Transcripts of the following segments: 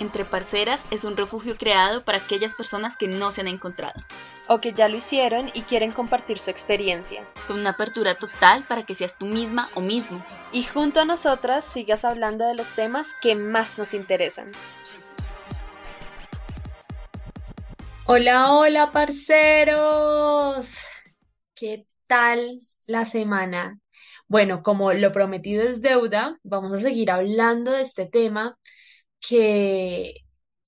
Entre Parceras es un refugio creado para aquellas personas que no se han encontrado. O que ya lo hicieron y quieren compartir su experiencia. Con una apertura total para que seas tú misma o mismo. Y junto a nosotras sigas hablando de los temas que más nos interesan. Hola, hola, parceros. ¿Qué tal la semana? Bueno, como lo prometido es deuda, vamos a seguir hablando de este tema que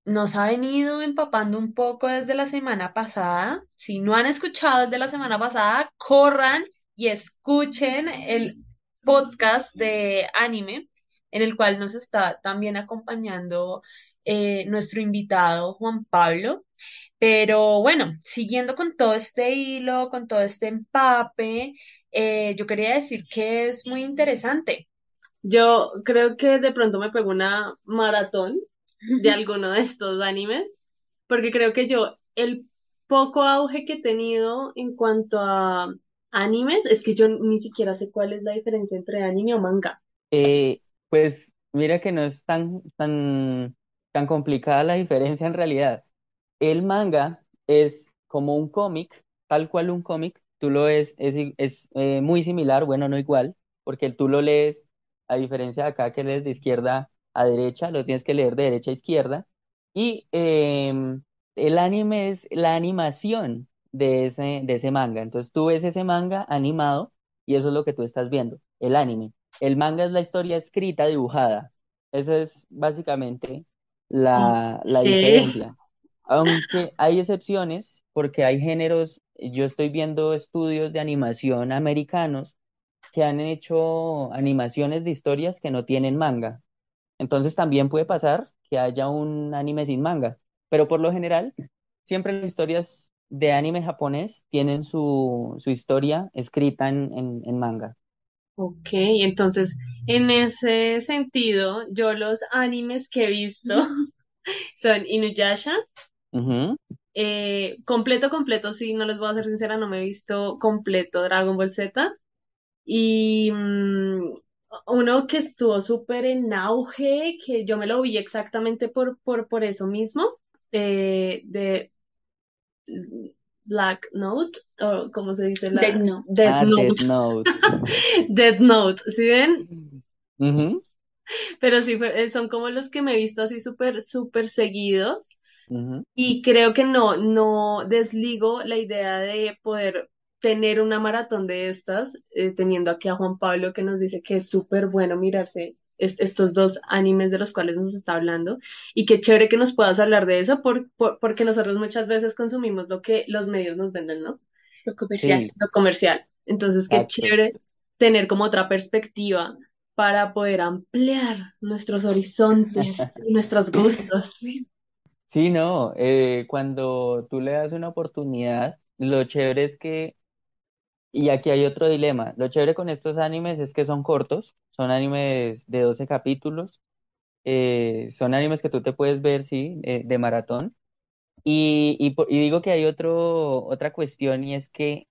nos ha venido empapando un poco desde la semana pasada. Si no han escuchado desde la semana pasada, corran y escuchen el podcast de anime, en el cual nos está también acompañando eh, nuestro invitado Juan Pablo. Pero bueno, siguiendo con todo este hilo, con todo este empape, eh, yo quería decir que es muy interesante yo creo que de pronto me pego una maratón de alguno de estos animes, porque creo que yo, el poco auge que he tenido en cuanto a animes, es que yo ni siquiera sé cuál es la diferencia entre anime o manga. Eh, pues mira que no es tan, tan, tan complicada la diferencia en realidad. El manga es como un cómic, tal cual un cómic, tú lo ves, es, es eh, muy similar, bueno, no igual, porque tú lo lees a diferencia de acá que lees de izquierda a derecha, lo tienes que leer de derecha a izquierda. Y em, el anime es la animación de ese, de ese manga. Entonces tú ves ese manga animado y eso es lo que tú estás viendo, el anime. El manga es la historia escrita, dibujada. Esa es básicamente la, la diferencia. Aunque hay excepciones, porque hay géneros, yo estoy viendo estudios de animación americanos que han hecho animaciones de historias que no tienen manga. Entonces también puede pasar que haya un anime sin manga, pero por lo general siempre las historias de anime japonés tienen su, su historia escrita en, en, manga. Ok, entonces en ese sentido, yo los animes que he visto son Inuyasha, eh, completo, completo, sí, no les voy a ser sincera, no me he visto completo Dragon Ball Z. Y mm, uno que estuvo súper en auge, que yo me lo vi exactamente por, por, por eso mismo, eh, de Black Note, o ¿cómo se dice? La... Dead Note. Dead Ah, Note. Death Note. Dead Note, ¿sí ven? Pero sí, eh, son como los que me he visto así súper, súper seguidos. Y creo que no, no desligo la idea de poder tener una maratón de estas, eh, teniendo aquí a Juan Pablo que nos dice que es súper bueno mirarse es- estos dos animes de los cuales nos está hablando. Y qué chévere que nos puedas hablar de eso, por, por- porque nosotros muchas veces consumimos lo que los medios nos venden, ¿no? Lo comercial. Sí, Lo comercial. Entonces, qué exacto. chévere tener como otra perspectiva para poder ampliar nuestros horizontes y nuestros gustos. Sí, no, eh, cuando tú le das una oportunidad, lo chévere es que, y aquí hay otro dilema, lo chévere con estos animes es que son cortos, son animes de 12 capítulos, eh, son animes que tú te puedes ver, sí, eh, de maratón, y, y, y digo que hay otro, otra cuestión y es que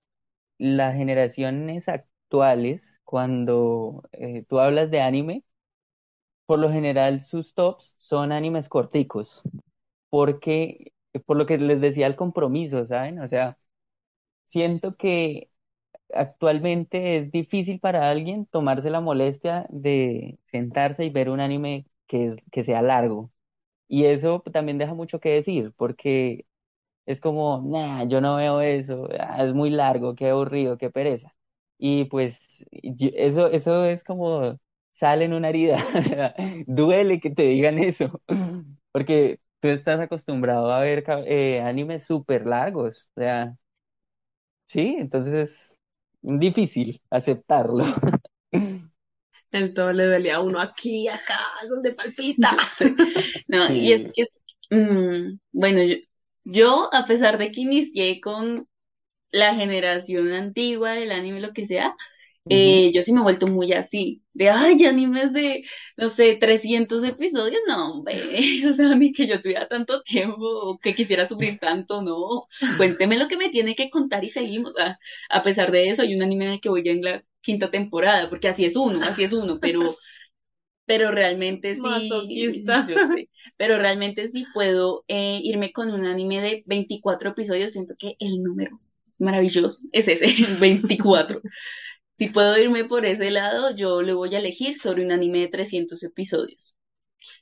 las generaciones actuales, cuando eh, tú hablas de anime, por lo general sus tops son animes corticos. porque, por lo que les decía, el compromiso, ¿saben? O sea, siento que actualmente es difícil para alguien tomarse la molestia de sentarse y ver un anime que, que sea largo. Y eso también deja mucho que decir, porque es como, nah, yo no veo eso, ah, es muy largo, qué aburrido, qué pereza. Y pues eso, eso es como sale en una herida, duele que te digan eso, porque tú estás acostumbrado a ver eh, animes súper largos, o sí, entonces es difícil aceptarlo. En todo le duele a uno aquí, acá, donde palpita. No, y es que, mm, bueno, yo, yo, a pesar de que inicié con la generación antigua del anime, lo que sea, Eh, yo sí me he vuelto muy así, de, ay, animes de, no sé, 300 episodios, no, hombre, o sea, ni que yo tuviera tanto tiempo, que quisiera sufrir tanto, no, cuénteme lo que me tiene que contar y seguimos, a, a pesar de eso, hay un anime en el que voy ya en la quinta temporada, porque así es uno, así es uno, pero, pero realmente sí, pero realmente sí puedo eh, irme con un anime de 24 episodios, siento que el número maravilloso es ese, 24. Si puedo irme por ese lado, yo le voy a elegir sobre un anime de 300 episodios.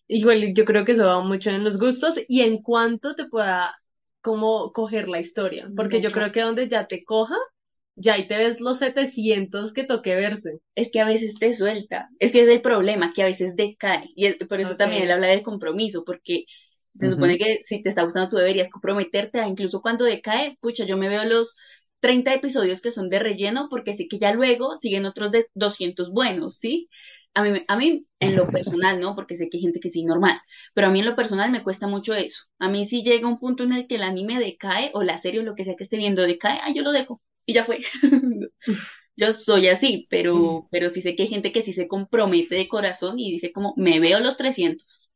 Igual yo creo que eso va mucho en los gustos y en cuanto te pueda como coger la historia, porque yo creo que donde ya te coja, ya ahí te ves los 700 que toque verse. Es que a veces te suelta, es que es el problema, que a veces decae, y por eso también él habla del compromiso, porque se supone que si te está gustando tú deberías comprometerte, incluso cuando decae, pucha, yo me veo los 30 episodios que son de relleno, porque sé que ya luego siguen otros de 200 buenos, ¿sí? A mí, a mí en lo personal, ¿no? Porque sé que hay gente que sí, normal, pero a mí en lo personal me cuesta mucho eso. A mí si llega un punto en el que el anime decae o la serie o lo que sea que esté viendo decae, ah, yo lo dejo y ya fue. yo soy así, pero, pero sí sé que hay gente que sí se compromete de corazón y dice como, me veo los 300.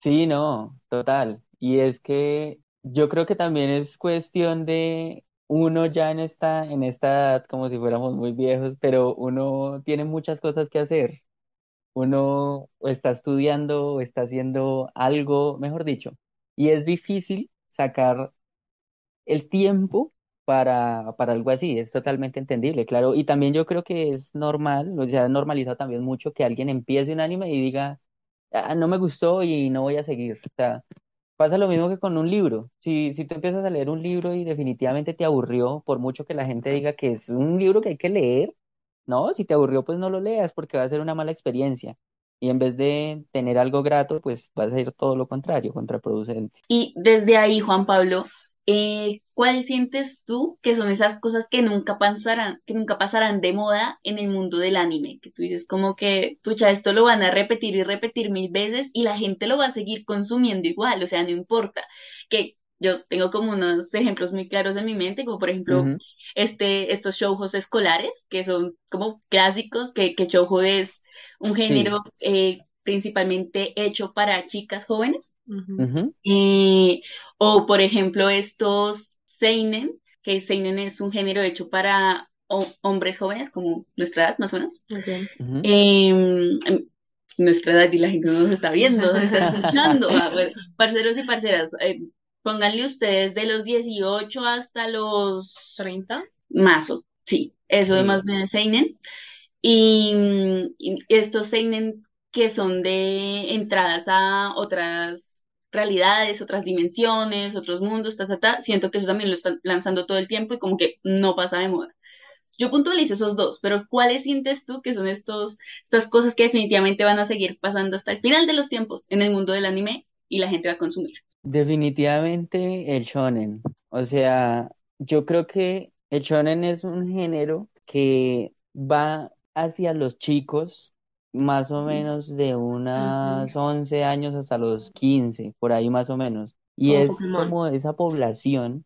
Sí, no, total. Y es que yo creo que también es cuestión de uno ya en esta, en esta edad, como si fuéramos muy viejos, pero uno tiene muchas cosas que hacer. Uno está estudiando o está haciendo algo, mejor dicho, y es difícil sacar el tiempo para, para algo así, es totalmente entendible, claro. Y también yo creo que es normal, o sea, es normalizado también mucho que alguien empiece un anime y diga, ah, no me gustó y no voy a seguir. O sea, pasa lo mismo que con un libro. Si, si tú empiezas a leer un libro y definitivamente te aburrió, por mucho que la gente diga que es un libro que hay que leer, no, si te aburrió, pues no lo leas porque va a ser una mala experiencia. Y en vez de tener algo grato, pues vas a ir todo lo contrario, contraproducente. Y desde ahí, Juan Pablo, eh, ¿cuál sientes tú que son esas cosas que nunca pasarán, que nunca pasarán de moda en el mundo del anime? Que tú dices como que, pucha, esto lo van a repetir y repetir mil veces y la gente lo va a seguir consumiendo igual, o sea, no importa. Que yo tengo como unos ejemplos muy claros en mi mente, como por ejemplo este, estos shoujos escolares, que son como clásicos, que, que shoujo es un género eh, principalmente hecho para chicas jóvenes. Eh, o, por ejemplo, estos Seinen, que Seinen es un género hecho para hombres jóvenes, como nuestra edad, más o menos. Em, nuestra edad y la gente no nos está viendo, nos está escuchando. Ah, parceros y parceras, eh, pónganle ustedes de los 18 hasta los 30. Mazo, sí, eso de más bien es Seinen. Y, y, estos Seinen que son de entradas a otras realidades, otras dimensiones, otros mundos, ta, ta, ta. Siento que eso también lo están lanzando todo el tiempo y como que no pasa de moda. Yo puntualizo esos dos, pero ¿cuáles sientes tú que son estos, estas cosas que definitivamente van a seguir pasando hasta el final de los tiempos en el mundo del anime y la gente va a consumir? Definitivamente el shonen. O sea, yo creo que el shonen es un género que va hacia los chicos más o menos de unos 11 años hasta los 15, por ahí más o menos. Y es como esa población,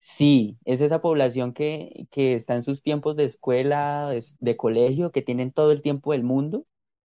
sí, es esa población que, que está en sus tiempos de escuela, de, colegio, que tienen todo el tiempo del mundo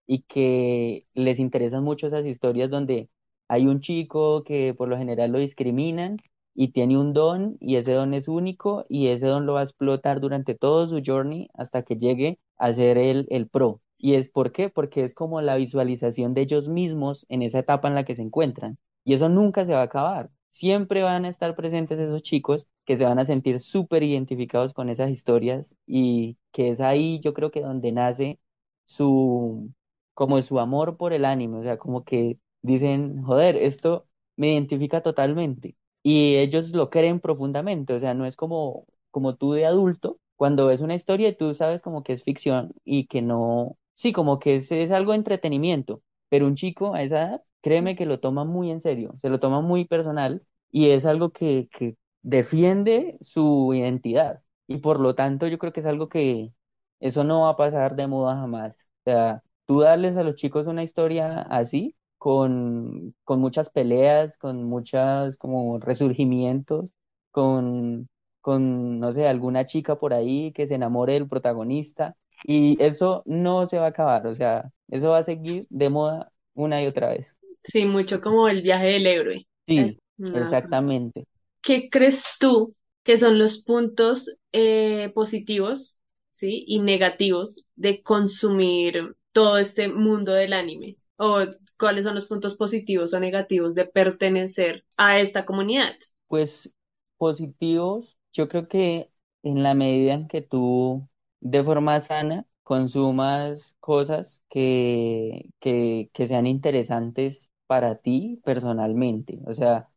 y que les interesan mucho esas historias donde hay un chico que por lo general lo discriminan y tiene un don y ese don es único y ese don lo va a explotar durante todo su journey hasta que llegue a ser el, el pro. ¿Y es por qué? Porque es como la visualización de ellos mismos en esa etapa en la que se encuentran. Y eso nunca se va a acabar. Siempre van a estar presentes esos chicos que se van a sentir súper identificados con esas historias y que es ahí yo creo que donde nace su, como su amor por el anime. O sea, como que dicen, joder, esto me identifica totalmente. Y ellos lo creen profundamente. O sea, no es como, como tú de adulto cuando ves una historia y tú sabes como que es ficción y que no, sí, como que es, algo de entretenimiento, pero un chico a esa edad, créeme que lo toma muy en serio, se lo toma muy personal y es algo que, que defiende su identidad. Y por lo tanto yo creo que es algo que eso no va a pasar de moda jamás. O sea, tú darles a los chicos una historia así, con, con muchas peleas, con muchas como resurgimientos, con, con, no sé, alguna chica por ahí que se enamore del protagonista y eso no se va a acabar, o sea, eso va a seguir de moda una y otra vez. Sí, mucho como el viaje del héroe. Sí, exactamente. ¿Qué crees tú que son los puntos eh, positivos, sí, y negativos de consumir todo este mundo del anime? ¿O cuáles son los puntos positivos o negativos de pertenecer a esta comunidad? Pues positivos, yo creo que en la medida en que tú de forma sana consumas cosas que, que, que sean interesantes para ti personalmente. O sea,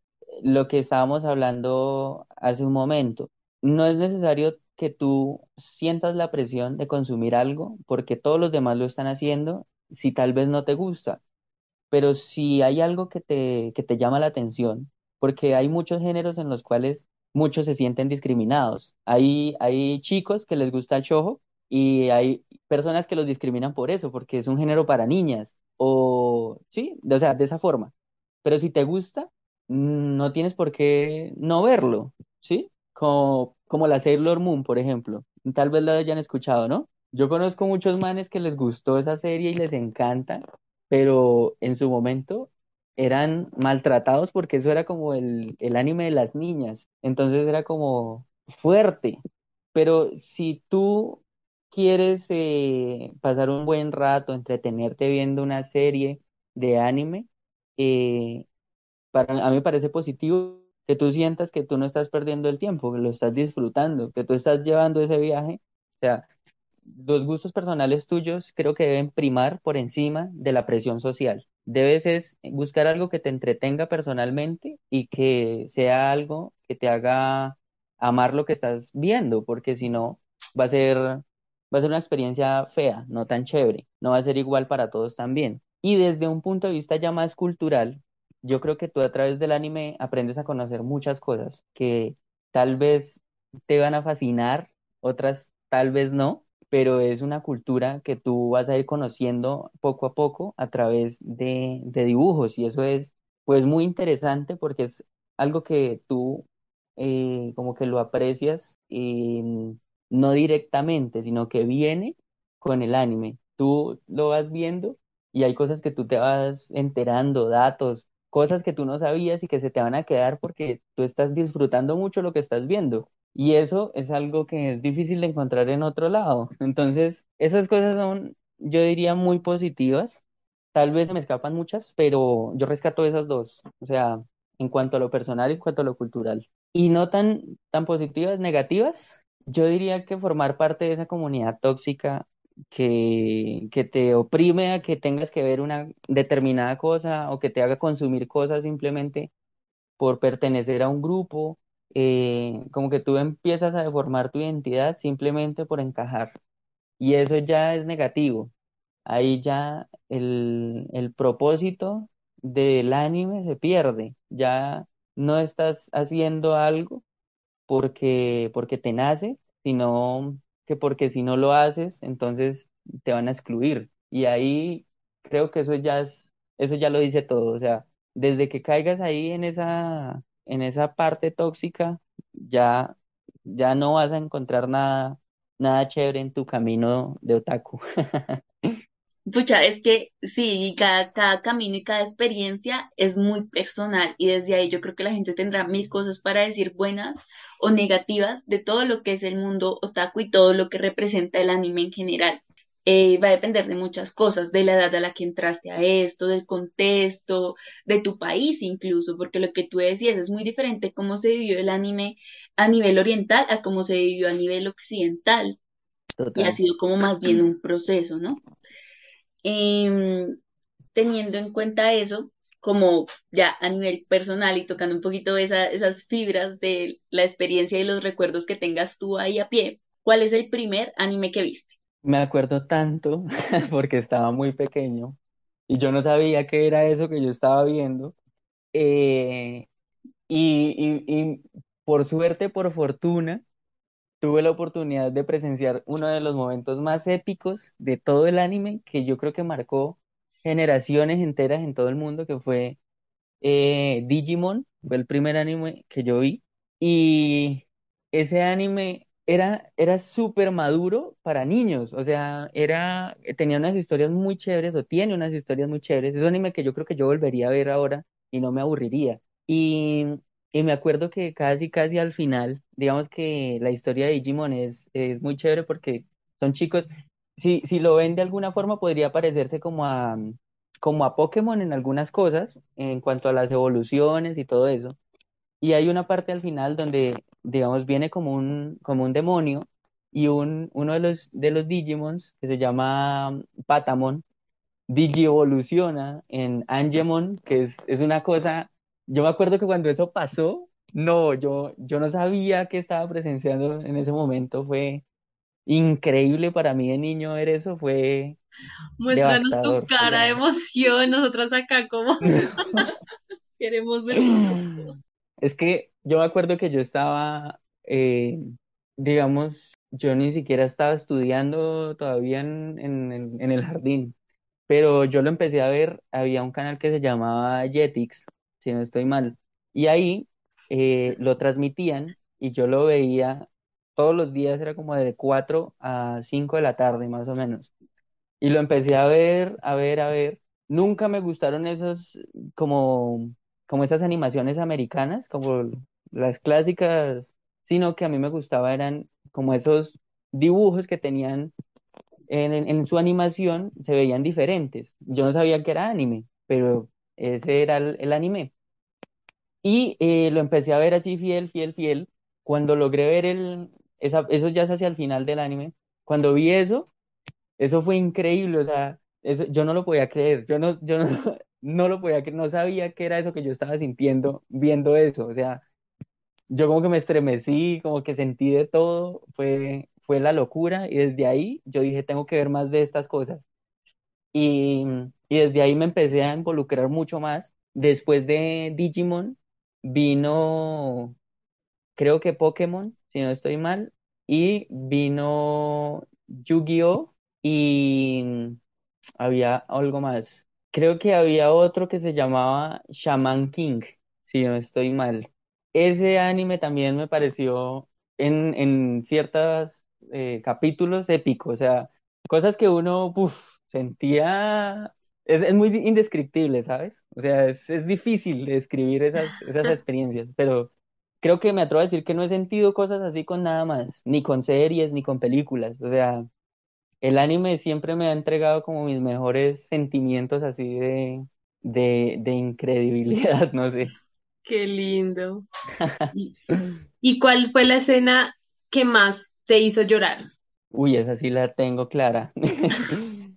lo que estábamos hablando hace un momento, no es necesario que tú sientas la presión de consumir algo porque todos los demás lo están haciendo si tal vez no te gusta, pero si hay algo que te, que te llama la atención, porque hay muchos géneros en los cuales muchos se sienten discriminados. Hay, hay chicos que les gusta el chojo y hay personas que los discriminan por eso, porque es un género para niñas, o sí, o sea, de esa forma. Pero si te gusta, no tienes por qué no verlo, ¿sí? Como, como la Sailor Moon, por ejemplo. Tal vez la hayan escuchado, ¿no? Yo conozco muchos manes que les gustó esa serie y les encanta, pero en su momento eran maltratados porque eso era como el, el anime de las niñas. Entonces era como fuerte. Pero si tú quieres eh, pasar un buen rato, entretenerte viendo una serie de anime, eh, para, a mí me parece positivo que tú sientas que tú no estás perdiendo el tiempo, que lo estás disfrutando, que tú estás llevando ese viaje. O sea, los gustos personales tuyos creo que deben primar por encima de la presión social. Debes es buscar algo que te entretenga personalmente y que sea algo que te haga amar lo que estás viendo, porque si no, va a ser, va a ser una experiencia fea, no tan chévere, no va a ser igual para todos también. Y desde un punto de vista ya más cultural, yo creo que tú a través del anime aprendes a conocer muchas cosas que tal vez te van a fascinar, otras tal vez no, pero es una cultura que tú vas a ir conociendo poco a poco a través de, de dibujos y eso es pues muy interesante porque es algo que tú eh, como que lo aprecias eh, no directamente, sino que viene con el anime. Tú lo vas viendo y hay cosas que tú te vas enterando, datos, cosas que tú no sabías y que se te van a quedar porque tú estás disfrutando mucho lo que estás viendo. Y eso es algo que es difícil de encontrar en otro lado. Entonces, esas cosas son, yo diría, muy positivas. Tal vez me escapan muchas, pero yo rescato esas dos. O sea, en cuanto a lo personal y en cuanto a lo cultural. Y no tan, tan positivas, negativas. Yo diría que formar parte de esa comunidad tóxica que, que te oprime a que tengas que ver una determinada cosa o que te haga consumir cosas simplemente por pertenecer a un grupo, eh, como que tú empiezas a deformar tu identidad simplemente por encajar. Y eso ya es negativo. Ahí ya el, el propósito del anime se pierde. Ya no estás haciendo algo porque, porque te nace, sino que porque si no lo haces, entonces te van a excluir. Y ahí creo que eso ya es, eso ya lo dice todo. O sea, desde que caigas ahí en esa, en esa parte tóxica, ya, ya no vas a encontrar nada, nada chévere en tu camino de otaku. Pucha, es que sí, cada, cada camino y cada experiencia es muy personal y desde ahí yo creo que la gente tendrá mil cosas para decir buenas o negativas de todo lo que es el mundo otaku y todo lo que representa el anime en general. Eh, va a depender de muchas cosas, de la edad a la que entraste a esto, del contexto, de tu país incluso, porque lo que tú decías es muy diferente cómo se vivió el anime a nivel oriental a cómo se vivió a nivel occidental. Y ha sido como más bien un proceso, ¿no? Em, teniendo en cuenta eso, como ya a nivel personal y tocando un poquito esa, esas fibras de la experiencia y los recuerdos que tengas tú ahí a pie, ¿cuál es el primer anime que viste? Me acuerdo tanto porque estaba muy pequeño y yo no sabía qué era eso que yo estaba viendo. Eh, y, y, y por suerte, por fortuna, tuve la oportunidad de presenciar uno de los momentos más épicos de todo el anime que yo creo que marcó generaciones enteras en todo el mundo, que fue eh, Digimon, fue el primer anime que yo vi. Y ese anime era, era súper maduro para niños, o sea, era, tenía unas historias muy chéveres, o tiene unas historias muy chéveres. Es un anime que yo creo que yo volvería a ver ahora y no me aburriría. Y y me acuerdo que casi, casi al final, digamos que la historia de Digimon es, es muy chévere porque son chicos, si, si lo ven de alguna forma podría parecerse como a, como a Pokémon en algunas cosas, en cuanto a las evoluciones y todo eso. Y hay una parte al final donde, digamos, viene como un, como un demonio y un, uno de los, de los Digimons, que se llama Patamon, digievoluciona en Angemon, que es, es una cosa, yo me acuerdo que cuando eso pasó, no, yo, yo no sabía que estaba presenciando en ese momento, fue increíble para mí de niño ver eso, fue Muéstranos tu cara de emoción, nosotros acá como queremos ver. Es que yo me acuerdo que yo estaba, eh, digamos, yo ni siquiera estaba estudiando todavía en, en, el jardín, pero yo lo empecé a ver, había un canal que se llamaba Jetix, si no estoy mal, y ahí eh, lo transmitían y yo lo veía todos los días, era como de 4 a 5 de la tarde más o menos. Y lo empecé a ver, a ver, a ver. Nunca me gustaron esos, como, como esas animaciones americanas, como las clásicas, sino que a mí me gustaba eran como esos dibujos que tenían en, en, su animación, se veían diferentes. Yo no sabía que era anime, pero ese era el, anime. Y eh, lo empecé a ver así fiel, fiel, fiel. Cuando logré ver el, eso ya es hacia el final del anime. Cuando vi eso, eso fue increíble, o sea, eso, yo no lo podía creer, yo no, yo no, no lo podía creer, no sabía qué era eso que yo estaba sintiendo viendo eso, o sea, yo como que me estremecí, como que sentí de todo, fue, fue la locura y desde ahí yo dije, tengo que ver más de estas cosas. Y, desde ahí me empecé a involucrar mucho más. Después de Digimon vino, creo que Pokémon, si no estoy mal, y vino Yu-Gi-Oh! y había algo más. Creo que había otro que se llamaba Shaman King, si no estoy mal. Ese anime también me pareció en, en ciertos eh, capítulos épico, o sea, cosas que uno sentía, es, es, muy indescriptible, ¿sabes? O sea, es, es difícil describir esas, esas experiencias, pero creo que me atrevo a decir que no he sentido cosas así con nada más, ni con series, ni con películas, o sea, el anime siempre me ha entregado como mis mejores sentimientos así de, de, de incredibilidad, no sé. Qué lindo. ¿Y cuál fue la escena que más te hizo llorar? Uy, esa sí la tengo clara.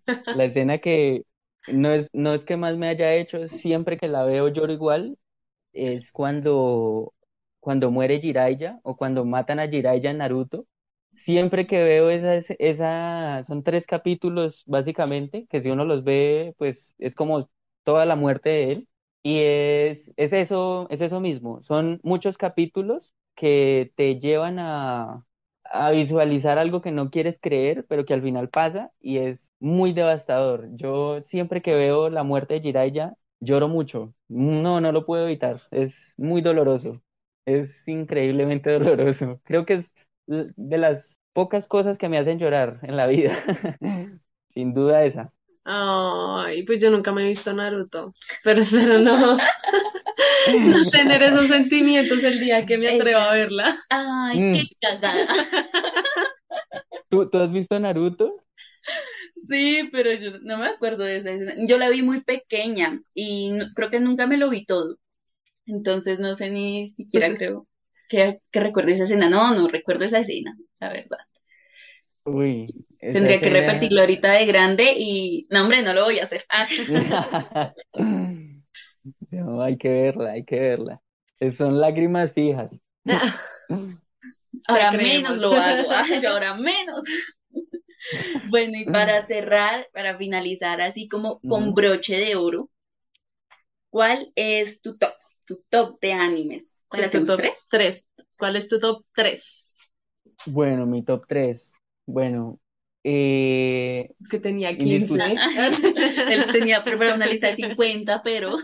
La escena que no es, no es que más me haya hecho, siempre que la veo lloro igual, es cuando, cuando muere Jiraiya o cuando matan a Jiraiya en Naruto siempre que veo esa, esa, son tres capítulos básicamente, que si uno los ve, pues es como toda la muerte de él. Y es, es eso, es eso mismo. Son muchos capítulos que te llevan a, a visualizar algo que no quieres creer, pero que al final pasa y es muy devastador. Yo siempre que veo la muerte de Jiraiya, lloro mucho. No, no lo puedo evitar. Es muy doloroso. Es increíblemente doloroso. Creo que es de las pocas cosas que me hacen llorar en la vida. Sin duda esa. Ay, pues yo nunca me he visto Naruto, pero espero no, tener esos sentimientos el día que me atreva a verla. Ay, mm. qué cagada. ¿Tú, ¿Tú has visto Naruto? Sí, pero yo no me acuerdo de esa escena. Yo la vi muy pequeña y creo que nunca me lo vi todo. Entonces no sé ni siquiera creo que, que recuerde esa escena. No, no recuerdo esa escena, la verdad. Uy, Tendría que repetirlo ahorita de grande y no, hombre, no lo voy a hacer. no, hay que verla, hay que verla. Son lágrimas fijas. ahora menos lo hago, ahora menos. bueno, y para cerrar, para finalizar así como con broche de oro, ¿cuál es tu top? Tu top de animes. ¿Cuál es tu top 3? ¿Cuál es tu top 3? Bueno, mi top 3. Bueno, eh, que tenía 15. Él tenía una lista de 50, pero...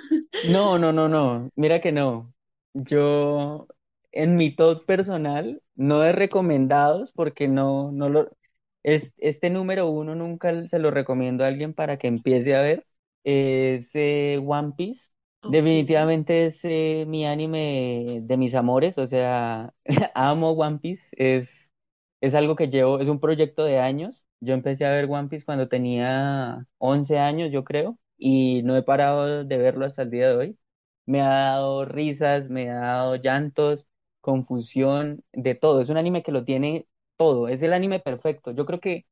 No, no, no, no. Mira que no. Yo, en mi top personal, no he recomendados porque no, no lo... Es, este número uno nunca se lo recomiendo a alguien para que empiece a ver. Es eh, One Piece. Definitivamente es eh, mi anime de mis amores, o sea, amo One Piece, es, es algo que llevo, es un proyecto de años. Yo empecé a ver One Piece cuando tenía 11 años, yo creo, y no he parado de verlo hasta el día de hoy. Me ha dado risas, me ha dado llantos, confusión, de todo. Es un anime que lo tiene todo, es el anime perfecto. Yo creo que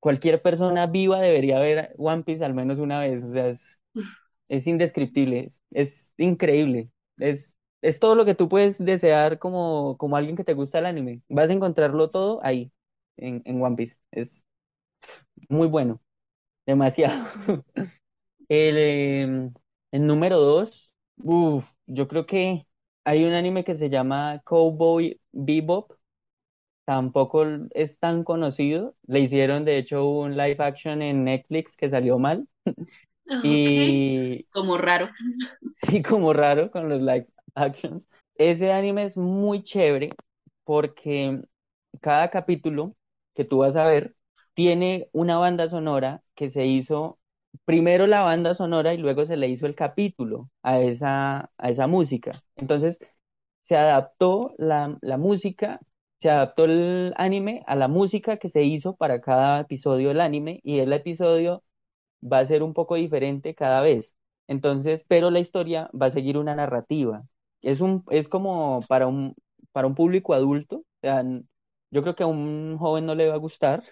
cualquier persona viva debería ver One Piece al menos una vez, o sea, es, es indescriptible, es, increíble, es, es todo lo que tú puedes desear como, como alguien que te gusta el anime. Vas a encontrarlo todo ahí, en, en One Piece. Es muy bueno, demasiado. El, em, el número dos, yo creo que hay un anime que se llama Cowboy Bebop. Tampoco es tan conocido. Le hicieron, de hecho, un live action en Netflix que salió mal. Y como raro. Sí, como raro con los live actions. Ese anime es muy chévere porque cada capítulo que tú vas a ver tiene una banda sonora que se hizo primero la banda sonora y luego se le hizo el capítulo a esa, a esa música. Entonces, se adaptó la, la música, se adaptó el anime a la música que se hizo para cada episodio del anime y el episodio va a ser un poco diferente cada vez. Entonces, pero la historia va a seguir una narrativa. Es un, es como para un, para un público adulto. O sea, yo creo que a un joven no le va a gustar,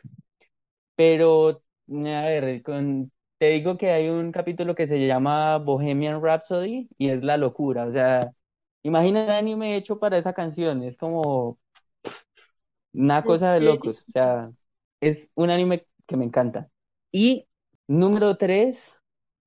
pero a ver, con, te digo que hay un capítulo que se llama Bohemian Rhapsody y es la locura. O sea, imagina el anime hecho para esa canción. Es como una cosa de locos. O sea, es un anime que me encanta. Y número tres,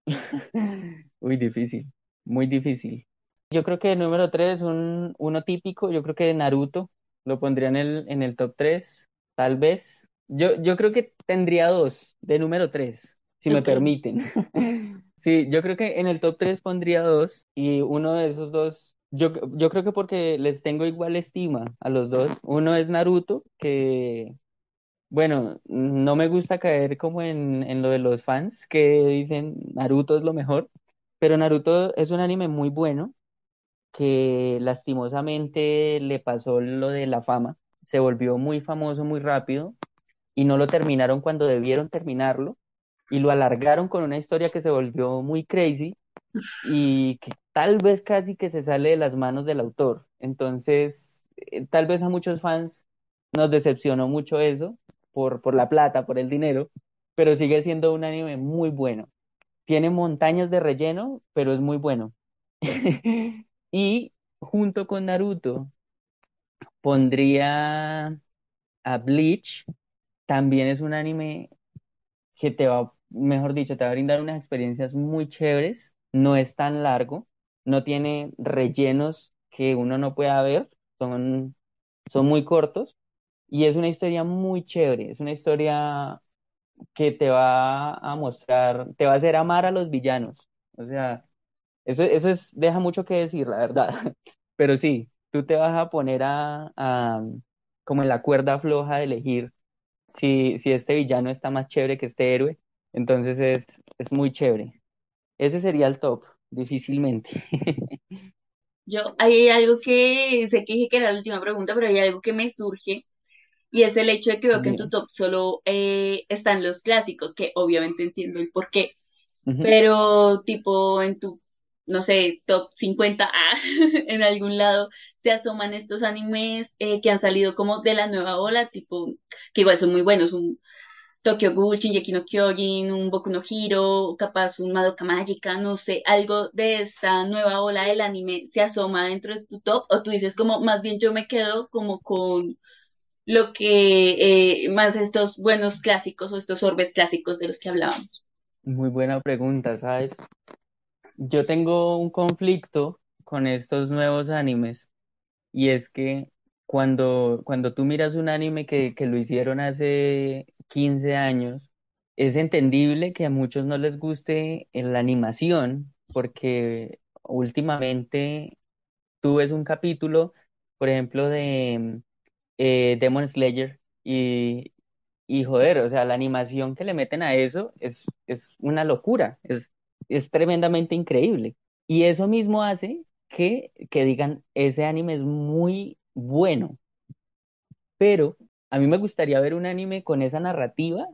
muy difícil, muy difícil. Yo creo que el número tres, un, uno típico, yo creo que Naruto lo pondría en el, en el top tres, tal vez. Yo, yo creo que tendría dos de número tres si me permiten. Sí, yo creo que en el top 3 pondría dos y uno de esos dos, yo, yo creo que porque les tengo igual estima a los dos. Uno es Naruto, que, bueno, no me gusta caer como en, en lo de los fans que dicen Naruto es lo mejor, pero Naruto es un anime muy bueno que lastimosamente le pasó lo de la fama, se volvió muy famoso muy rápido y no lo terminaron cuando debieron terminarlo y lo alargaron con una historia que se volvió muy crazy y que tal vez casi que se sale de las manos del autor. Entonces, eh, tal vez a muchos fans nos decepcionó mucho eso por, por la plata, por el dinero, pero sigue siendo un anime muy bueno. Tiene montañas de relleno, pero es muy bueno. y junto con Naruto pondría a Bleach. También es un anime que te va mejor dicho, te va a brindar unas experiencias muy chéveres, no es tan largo, no tiene rellenos que uno no pueda ver, son, son muy cortos y es una historia muy chévere, es una historia que te va a mostrar, te va a hacer amar a los villanos. O sea, eso, eso es, deja mucho que decir, la verdad. Pero sí, tú te vas a poner a, a como en la cuerda floja de elegir si, si este villano está más chévere que este héroe entonces es, es muy chévere. Ese sería el top, difícilmente. Yo, hay algo que sé que dije que era la última pregunta, pero hay algo que me surge y es el hecho de que veo que en tu top solo eh, están los clásicos, que obviamente entiendo el por qué, pero tipo en tu, no sé, top 50 ah, en algún lado se asoman estos animes eh, que han salido como de la nueva ola, tipo, que igual son muy buenos, un Tokyo Ghoul, Shingeki no Kyojin, un Boku no Hero, capaz un Madoka Mágica, no sé, algo de esta nueva ola del anime se asoma dentro de tu top o tú dices como más bien yo me quedo como con lo que eh, más estos buenos clásicos o estos orbes clásicos de los que hablábamos. Muy buena pregunta, ¿sabes? Yo tengo un conflicto con estos nuevos animes y es que cuando, cuando tú miras un anime que, que lo hicieron hace 15 años, es entendible que a muchos no les guste la animación, porque últimamente tú ves un capítulo, por ejemplo, de eh, Demon Slayer y, y joder, o sea, la animación que le meten a eso es, es una locura, es, es tremendamente increíble. Y eso mismo hace que, que digan, ese anime es muy bueno, pero a mí me gustaría ver un anime con esa narrativa,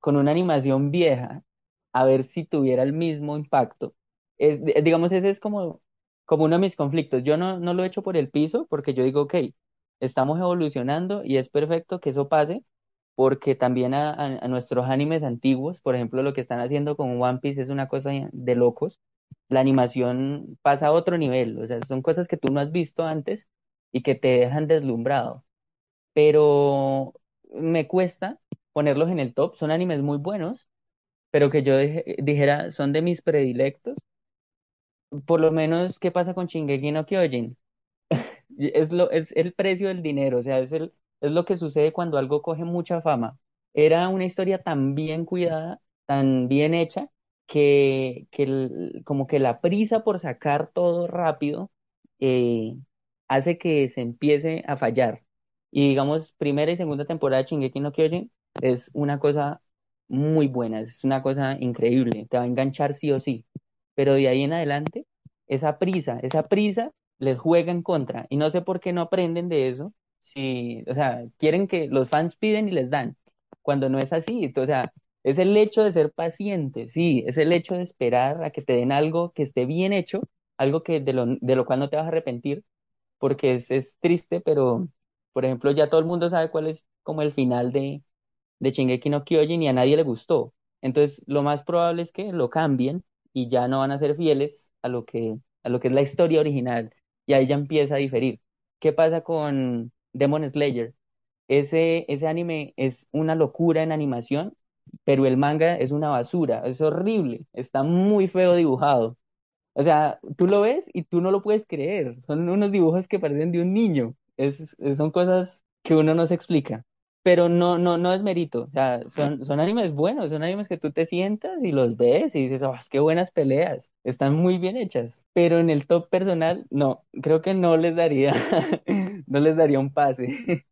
con una animación vieja, a ver si tuviera el mismo impacto. Es, digamos, ese es como, como uno de mis conflictos. Yo no, no lo he hecho por el piso porque yo digo, ok, estamos evolucionando y es perfecto que eso pase porque también a, a, nuestros animes antiguos, por ejemplo, lo que están haciendo con One Piece es una cosa de locos. La animación pasa a otro nivel, o sea, son cosas que tú no has visto antes y que te dejan deslumbrado. Pero me cuesta ponerlos en el top, son animes muy buenos, pero que yo dijera son de mis predilectos. Por lo menos, ¿qué pasa con Shingeki no Kyojin? es, lo, es el precio del dinero, o sea, es, el, es lo que sucede cuando algo coge mucha fama. Era una historia tan bien cuidada, tan bien hecha, que, que como que la prisa por sacar todo rápido eh, hace que se empiece a fallar. Y digamos, primera y segunda temporada de Shingeki no Kyojin es una cosa muy buena, es una cosa increíble, te va a enganchar sí o sí. Pero de ahí en adelante, esa prisa, esa prisa les juega en contra. Y no sé por qué no aprenden de eso. Si, o sea, quieren que los fans piden y les dan, cuando no es así. O sea, es el hecho de ser paciente, sí, es el hecho de esperar a que te den algo que esté bien hecho, algo que de lo, de lo cual no te vas a arrepentir, porque es, es triste, pero, por ejemplo, ya todo el mundo sabe cuál es como el final de, de Shingeki no Kyojin y a nadie le gustó. Entonces, lo más probable es que lo cambien y ya no van a ser fieles a lo que, a lo que es la historia original y ahí ya empieza a diferir. ¿Qué pasa con Demon Slayer? Ese, ese anime es una locura en animación, pero el manga es una basura, es horrible, está muy feo dibujado. O sea, tú lo ves y tú no lo puedes creer, son unos dibujos que parecen de un niño, es, son cosas que uno no se explica pero no, no, no es mérito. O sea, son, son animes buenos, son animes que tú te sientas y los ves y dices, oh, qué buenas peleas, están muy bien hechas. Pero en el top personal, no, creo que no les daría, no les daría un pase.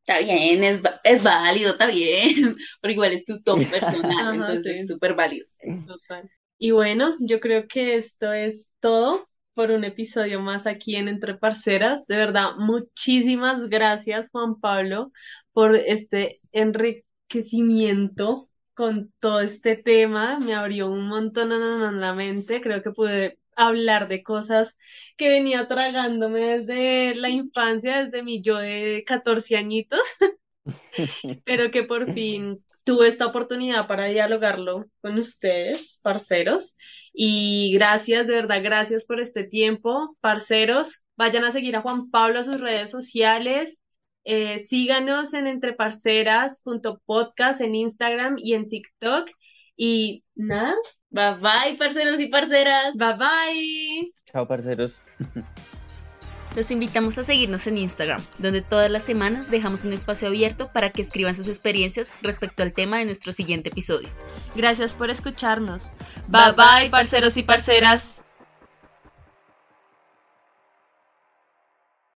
Está bien, es, es válido, está bien, pero igual es tu top personal, entonces es súper válido. Y bueno, yo creo que esto es todo por un episodio más aquí en Entre Parceras. De verdad, muchísimas gracias, Juan Pablo, por este enriquecimiento con todo este tema. Me abrió un montón en la mente. Creo que pude hablar de cosas que venía tragándome desde la infancia, desde mi yo de 14 añitos, pero que por fin tuve esta oportunidad para dialogarlo con ustedes, parceros. Y gracias, de verdad, gracias por este tiempo, parceros. Vayan a seguir a Juan Pablo a sus redes sociales. Eh, síganos en entreparceras.podcast en Instagram y en TikTok. Y nada. Bye bye, parceros y parceras. Bye bye. Chao, parceros. Los invitamos a seguirnos en Instagram, donde todas las semanas dejamos un espacio abierto para que escriban sus experiencias respecto al tema de nuestro siguiente episodio. Gracias por escucharnos. Bye bye, parceros y parceras.